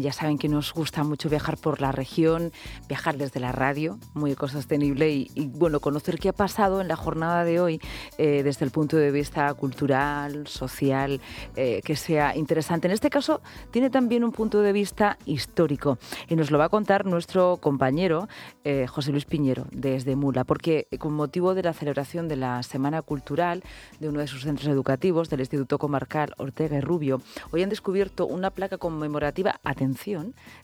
Ya saben que nos gusta mucho viajar por la región, viajar desde la radio, muy ecosostenible, y, y bueno, conocer qué ha pasado en la jornada de hoy eh, desde el punto de vista cultural, social, eh, que sea interesante. En este caso, tiene también un punto de vista histórico y nos lo va a contar nuestro compañero eh, José Luis Piñero desde Mula, porque con motivo de la celebración de la Semana Cultural de uno de sus centros educativos, del Instituto Comarcal Ortega y Rubio, hoy han descubierto una placa conmemorativa, atención,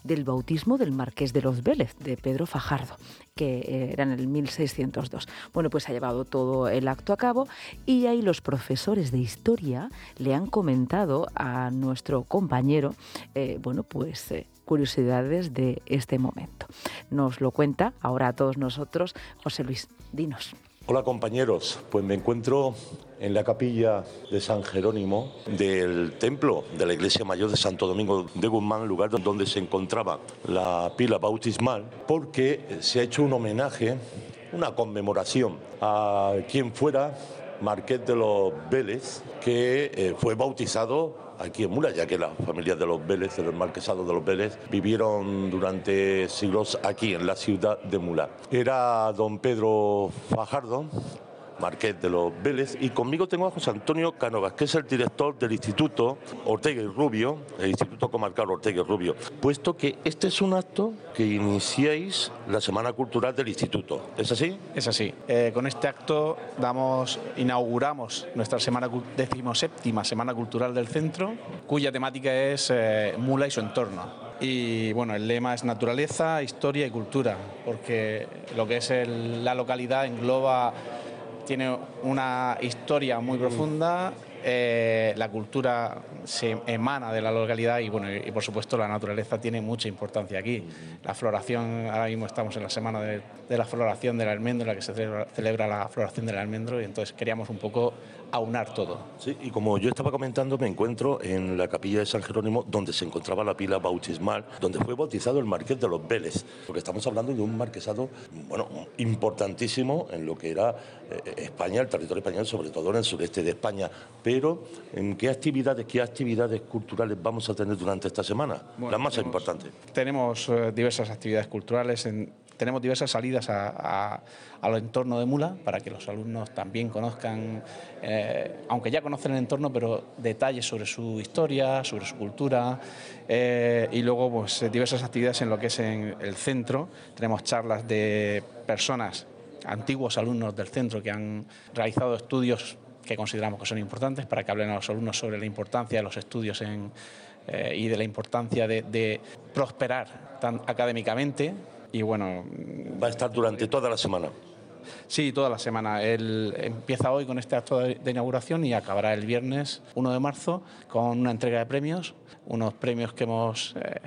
del bautismo del Marqués de los Vélez, de Pedro Fajardo, que eh, era en el 1602. Bueno, pues ha llevado todo el acto a cabo y ahí los profesores de historia le han comentado a nuestro compañero, eh, bueno, pues eh, curiosidades de este momento. Nos lo cuenta ahora a todos nosotros José Luis. Dinos. Hola compañeros, pues me encuentro en la capilla de San Jerónimo del templo de la iglesia mayor de Santo Domingo de Guzmán, lugar donde se encontraba la pila bautismal, porque se ha hecho un homenaje, una conmemoración a quien fuera Marqués de los Vélez, que eh, fue bautizado aquí en Mula, ya que las familias de los Vélez, de los marquesados de los Vélez, vivieron durante siglos aquí en la ciudad de Mula. Era don Pedro Fajardo, Marqués de los Vélez, y conmigo tengo a José Antonio Canovas, que es el director del Instituto Ortega y Rubio, el Instituto Comarcal Ortega y Rubio, puesto que este es un acto que iniciáis la Semana Cultural del Instituto. ¿Es así? Es así. Eh, con este acto damos, inauguramos nuestra semana decimoséptima Semana Cultural del Centro, cuya temática es eh, Mula y su entorno. Y bueno, el lema es naturaleza, historia y cultura, porque lo que es la localidad engloba tiene una historia muy profunda, eh, la cultura se emana de la localidad y, bueno, y, por supuesto la naturaleza tiene mucha importancia aquí. La floración, ahora mismo estamos en la semana de, la floración del almendro, en la que se celebra, la floración del almendro y entonces queríamos un poco aunar todo. Sí, y como yo estaba comentando, me encuentro en la capilla de San Jerónimo, donde se encontraba la pila bautismal, donde fue bautizado el marqués de los Vélez, porque estamos hablando de un marquesado, bueno, importantísimo en lo que era eh, España, el territorio español, sobre todo en el sureste de España. ¿En qué actividades, qué actividades culturales vamos a tener durante esta semana? Bueno, Las más tenemos- importantes. Tenemos eh, diversas actividades culturales, en- tenemos diversas salidas a, a- al entorno de Mula para que los alumnos también conozcan, eh, aunque ya conocen el entorno, pero detalles sobre su historia, sobre su cultura eh, y luego pues, diversas actividades en lo que es en el centro. Tenemos charlas de personas, antiguos alumnos del centro que han realizado estudios que consideramos que son importantes para que hablen a los alumnos sobre la importancia de los estudios en, eh, y de la importancia de, de prosperar tan académicamente. Y bueno, Va a estar durante toda la semana. sí, toda la semana. Él empieza hoy con este acto de, inauguración y acabará el viernes 1 de marzo con una entrega de premios, unos premios que hemos eh,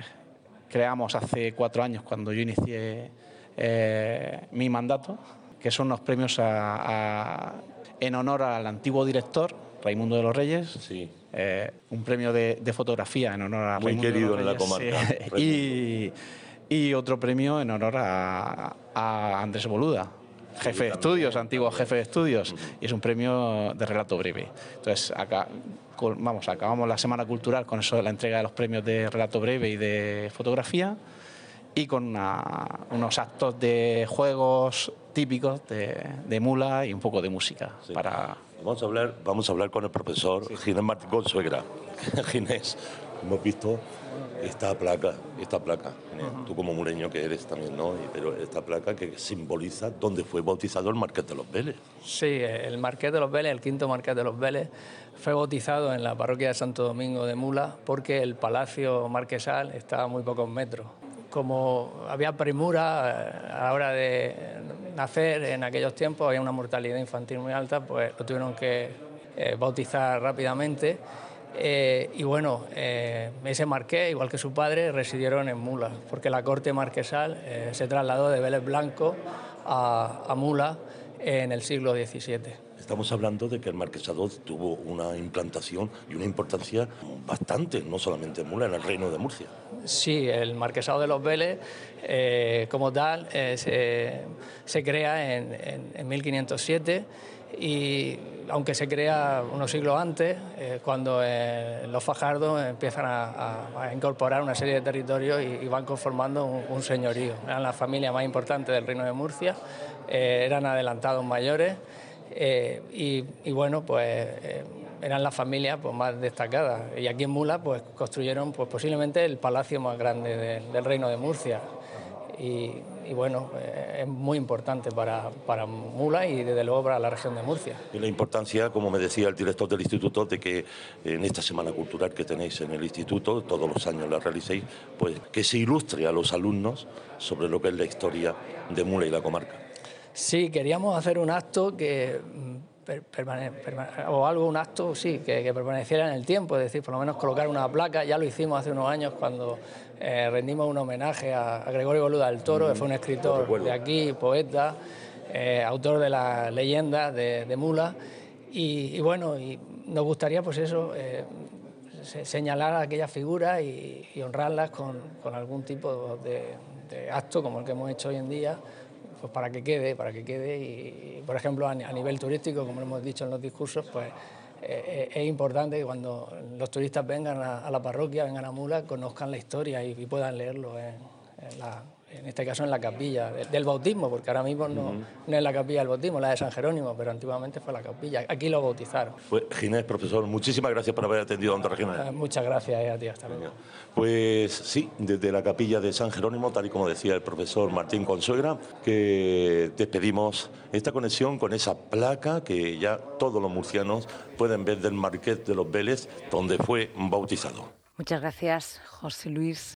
creamos hace cuatro años cuando yo inicié eh, mi mandato, que son unos premios a- a- en honor al antiguo director, Raimundo de los Reyes. Sí. Eh, un premio de, de fotografía en honor a Muy Raimundo de querido los en la Reyes, comarca, sí. y, y otro premio en honor a, a Andrés Boluda, jefe de estudios, antiguo jefe de estudios, y es un premio de relato breve. Entonces, acá, vamos, acabamos la Semana Cultural con eso de la entrega de los premios de relato breve y de fotografía y con una- unos actos de juegos típicos de, de mula y un poco de música Sí. para Vamos a hablar, vamos a hablar con el profesor Ginés Martín Consuegra. Ginés, hemos visto esta placa, esta placa, Ginés, tú como mureño que eres también, ¿no? Pero esta placa que simboliza dónde fue bautizado el Marqués de los Vélez. Sí, el Marqués de los Vélez, el quinto Marqués de los Vélez, fue bautizado en la parroquia de Santo Domingo de Mula porque el palacio marquesal estaba a muy pocos metros. Como había premura eh, a la hora de nacer en aquellos tiempos, había una mortalidad infantil muy alta, pues lo tuvieron que eh, bautizar rápidamente. Eh, y bueno, ese marqués, igual que su padre, residieron en Mula, porque la corte marquesal se trasladó de Vélez Blanco a, a Mula en el siglo XVII. Estamos hablando de que el marquesado tuvo una implantación y una importancia bastante, no solamente en Mula, en el reino de Murcia. Sí, el marquesado de los Vélez, eh, como tal, eh, se, crea en, en- en 1507 y aunque se crea unos siglos antes, eh, cuando los fajardos empiezan a, incorporar una serie de territorios y, van conformando un, señorío. Eran la familia más importante del Reino de Murcia, eran adelantados mayores y, bueno, pues eran las familias pues, más destacadas. Y aquí en Mula pues, construyeron pues, posiblemente el palacio más grande del Reino de Murcia y, bueno, eh, es muy importante para, para, Mula y desde luego para la región de Murcia. Y la importancia, como me decía el director del instituto, de que en esta semana cultural que tenéis en el instituto, todos los años la realicéis, pues que se ilustre a los alumnos sobre lo que es la historia de Mula y la comarca. Sí, queríamos hacer un acto que o algo, un acto, sí, que, permaneciera en el tiempo, es decir, por lo menos colocar una placa, ya lo hicimos hace unos años cuando eh, rendimos un homenaje a, Gregorio Boluda del Toro, que fue un escritor de aquí, poeta, eh, autor de la leyenda de, Mula, y, bueno, y nos gustaría pues eso, eh, señalar a aquellas figuras y, honrarlas con, algún tipo de acto como el que hemos hecho hoy en día, pues para que quede, para que quede. Y, por ejemplo, a, nivel turístico, como hemos dicho en los discursos, pues eh, eh, es importante que cuando los turistas vengan a, la parroquia, vengan a Mula, conozcan la historia y, puedan leerlo en la, en este caso en la capilla del bautismo, porque ahora mismo no, no, es la capilla del bautismo, la de San Jerónimo, pero antiguamente fue la capilla. Aquí lo bautizaron. Pues Ginés, profesor, muchísimas gracias por haber atendido a Onda Regional. Eh, muchas gracias eh, a ti, hasta luego. Pues sí, desde la capilla de San Jerónimo, tal y como decía el profesor Martín Consuegra, que despedimos esta conexión con esa placa que ya todos los murcianos pueden ver del Marqués de los Vélez, donde fue bautizado. Muchas gracias, José Luis.